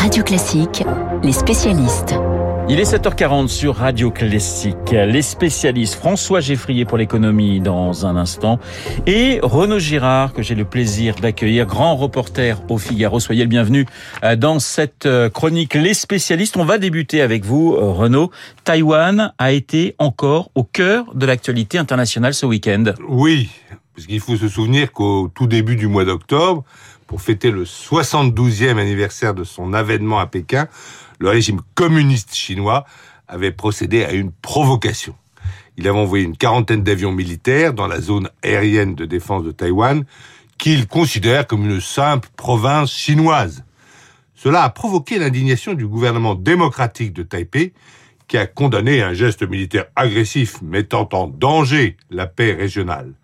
Radio Classique, les spécialistes. Il est 7h40 sur Radio Classique. Les spécialistes François Geffrier pour l'économie dans un instant et Renaud Girard que j'ai le plaisir d'accueillir, grand reporter au Figaro. Soyez le bienvenu euh, dans cette euh, chronique Les spécialistes. On va débuter avec vous, euh, Renaud. Taïwan a été encore au cœur de l'actualité internationale ce week-end. Oui, parce qu'il faut se souvenir qu'au tout début du mois d'octobre, pour fêter le 72e anniversaire de son avènement à Pékin, le régime communiste chinois avait procédé à une provocation. Il avait envoyé une quarantaine d'avions militaires dans la zone aérienne de défense de Taïwan, qu'il considère comme une simple province chinoise. Cela a provoqué l'indignation du gouvernement démocratique de Taipei, qui a condamné un geste militaire agressif mettant en danger la paix régionale.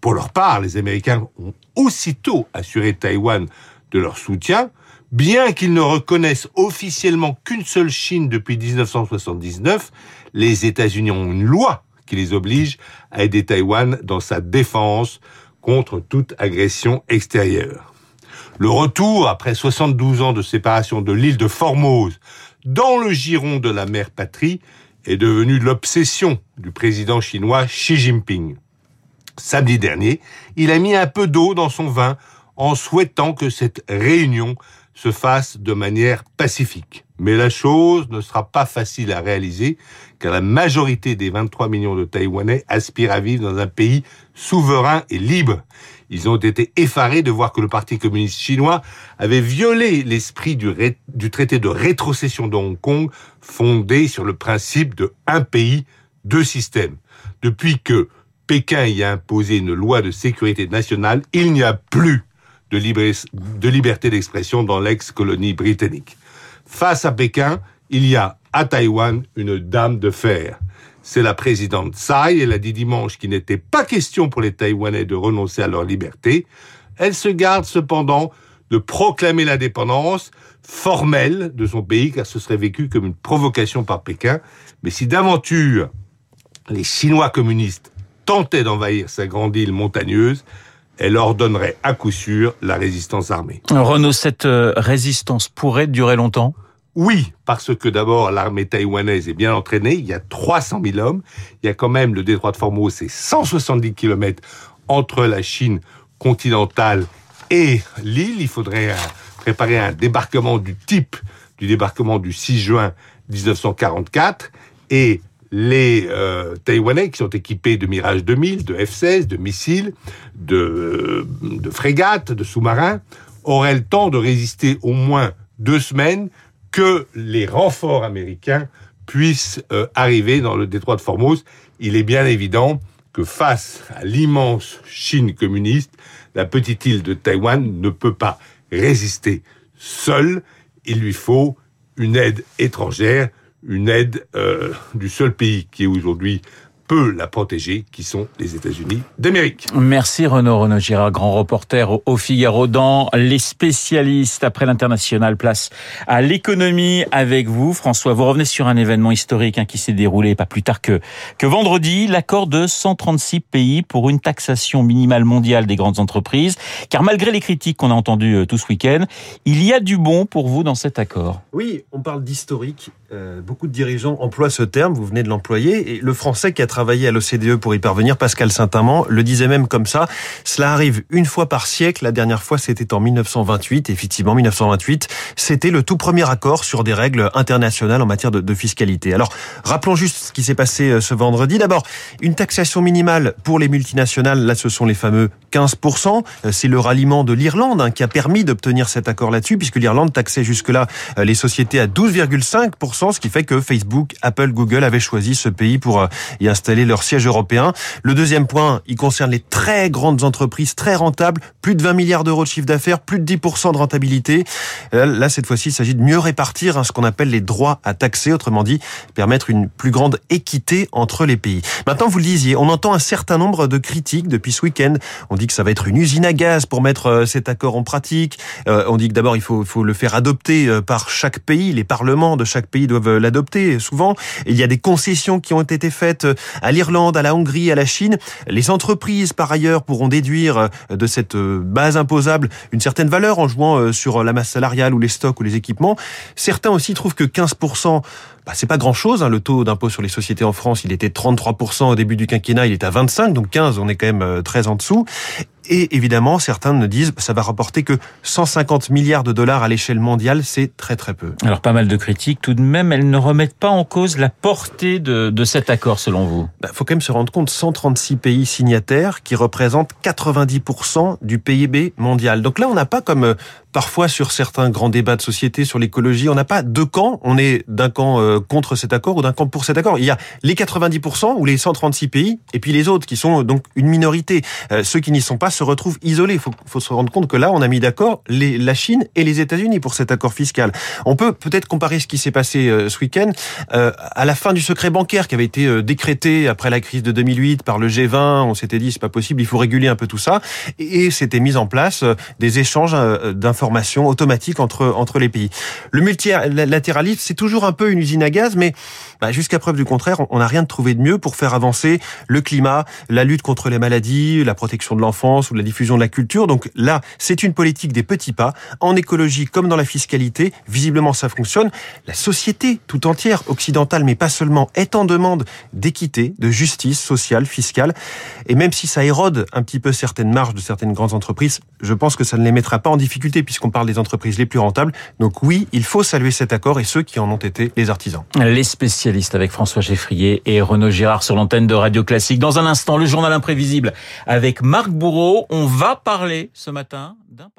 Pour leur part, les Américains ont aussitôt assuré Taïwan de leur soutien, bien qu'ils ne reconnaissent officiellement qu'une seule Chine depuis 1979, les États-Unis ont une loi qui les oblige à aider Taïwan dans sa défense contre toute agression extérieure. Le retour, après 72 ans de séparation de l'île de Formose, dans le giron de la mer patrie, est devenu l'obsession du président chinois Xi Jinping. Samedi dernier, il a mis un peu d'eau dans son vin en souhaitant que cette réunion se fasse de manière pacifique. Mais la chose ne sera pas facile à réaliser car la majorité des 23 millions de Taïwanais aspirent à vivre dans un pays souverain et libre. Ils ont été effarés de voir que le Parti communiste chinois avait violé l'esprit du, du, traité de rétrocession de Hong Kong fondé sur le principe de un pays, deux systèmes. Depuis que Pékin y a imposé une loi de sécurité nationale, il n'y a plus de, liberté d'expression dans l'ex-colonie britannique. Face à Pékin, il y a à Taïwan une dame de fer. C'est la présidente Tsai, elle a dit dimanche qu'il n'était pas question pour les Taïwanais de renoncer à leur liberté. Elle se garde cependant de proclamer l'indépendance formelle de son pays, car ce serait vécu comme une provocation par Pékin. Mais si d'aventure les Chinois communistes tentait d'envahir sa grande île montagneuse, elle ordonnerait à coup sûr la résistance armée. Renaud, cette euh, résistance pourrait durer longtemps? Oui, parce que d'abord, l'armée taïwanaise est bien entraînée. Il y a 300 000 hommes. Il y a quand même le détroit de Formose, c'est 170 km entre la Chine continentale et l'île. Il faudrait euh, préparer un débarquement du type du débarquement du 6 juin 1944. Et les euh, Taïwanais qui sont équipés de Mirage 2000, de F-16, de missiles, de, de frégates, de sous-marins, auraient le temps de résister au moins deux semaines que les renforts américains puissent euh, arriver dans le détroit de Formose. Il est bien évident que face à l'immense Chine communiste, la petite île de Taïwan ne peut pas résister seule. Il lui faut une aide étrangère une aide euh, du seul pays qui est aujourd'hui peut la protéger, qui sont les États-Unis d'Amérique. Merci Renaud Renaud Girard, grand reporter au Figaro dans Les spécialistes. Après l'international, place à l'économie avec vous. François, vous revenez sur un événement historique hein, qui s'est déroulé pas plus tard que, que vendredi, l'accord de 136 pays pour une taxation minimale mondiale des grandes entreprises. Car malgré les critiques qu'on a entendues euh, tout ce week-end, il y a du bon pour vous dans cet accord. Oui, on parle d'historique. Euh, beaucoup de dirigeants emploient ce terme, vous venez de l'employer, et le français qui a travaillé à l'OCDE pour y parvenir, Pascal Saint-Amand, le disait même comme ça. Cela arrive une fois par siècle. La dernière fois, c'était en 1928. Effectivement, 1928, c'était le tout premier accord sur des règles internationales en matière de, fiscalité. Alors, rappelons juste ce qui s'est passé euh, ce vendredi. D'abord, une taxation minimale pour les multinationales. Là, ce sont les fameux 15%. Euh, c'est le ralliement de l'Irlande hein, qui a permis d'obtenir cet accord là-dessus, puisque l'Irlande taxait jusque-là les sociétés à 12,5%, ce qui fait que Facebook, Apple, Google avaient choisi ce pays pour y installer leur siège européen. Le deuxième point, il concerne les très grandes entreprises, très rentables, plus de 20 milliards d'euros de chiffre d'affaires, plus de 10% de rentabilité. Euh, là, cette fois-ci, il s'agit de mieux répartir hein, ce qu'on appelle les droits à taxer, autrement dit, permettre une plus grande équité entre les pays. Maintenant, vous le disiez, on entend un certain nombre de critiques depuis ce week-end. On dit que ça va être une usine à gaz pour mettre euh, cet accord en pratique. Euh, on dit que d'abord, il faut, faut le faire adopter par chaque pays, les parlements de chaque pays doivent l'adopter souvent. Il y a des concessions qui ont été faites à l'Irlande, à la Hongrie, à la Chine. Les entreprises, par ailleurs, pourront déduire de cette base imposable une certaine valeur en jouant sur la masse salariale ou les stocks ou les équipements. Certains aussi trouvent que 15% bah, c'est pas grand-chose. Hein. Le taux d'impôt sur les sociétés en France, il était 33% au début du quinquennat, il est à 25, donc 15, on est quand même très en dessous. Et évidemment, certains ne disent ça va rapporter que 150 milliards de dollars à l'échelle mondiale, c'est très très peu. Alors pas mal de critiques, tout de même, elles ne remettent pas en cause la portée de, de cet accord selon vous? Il bah, faut quand même se rendre compte, 136 pays signataires qui représentent 90% du PIB mondial. Donc là, on n'a pas comme euh, parfois sur certains grands débats de société sur l'écologie, on n'a pas deux camps, on est d'un camp euh, contre cet accord ou d'un camp pour cet accord. Il y a les 90% ou les 136 pays et puis les autres qui sont donc une minorité. Euh, ceux qui n'y sont pas se retrouvent isolés. Il faut, se rendre compte que là, on a mis d'accord la Chine et les États-Unis pour cet accord fiscal. On peut peut-être comparer ce qui s'est passé euh, ce week-end à la fin du secret bancaire qui avait été décrété après la crise de 2008 par le G20. On s'était dit c'est pas possible, il faut réguler un peu tout ça et, c'était mis en place des échanges d'informations information automatique entre, entre les pays. Le multilatéralisme, c'est toujours un peu une usine à gaz, mais bah, jusqu'à preuve du contraire, on n'a rien trouvé de mieux pour faire avancer le climat, la lutte contre les maladies, la protection de l'enfance ou la diffusion de la culture. Donc là, c'est une politique des petits pas. En écologie comme dans la fiscalité, visiblement ça fonctionne. La société tout entière, occidentale, mais pas seulement, est en demande d'équité, de justice sociale, fiscale. Et même si ça érode un petit peu certaines marges de certaines grandes entreprises, je pense que ça ne les mettra pas en difficulté puisqu'on parle des entreprises les plus rentables. Donc oui, il faut saluer cet accord et ceux qui en ont été les artisans. Les spécialistes avec François Geffrier et Renaud Girard sur l'antenne de Radio Classique. Dans un instant, le journal imprévisible avec Marc Bourreau. On va parler ce matin d'un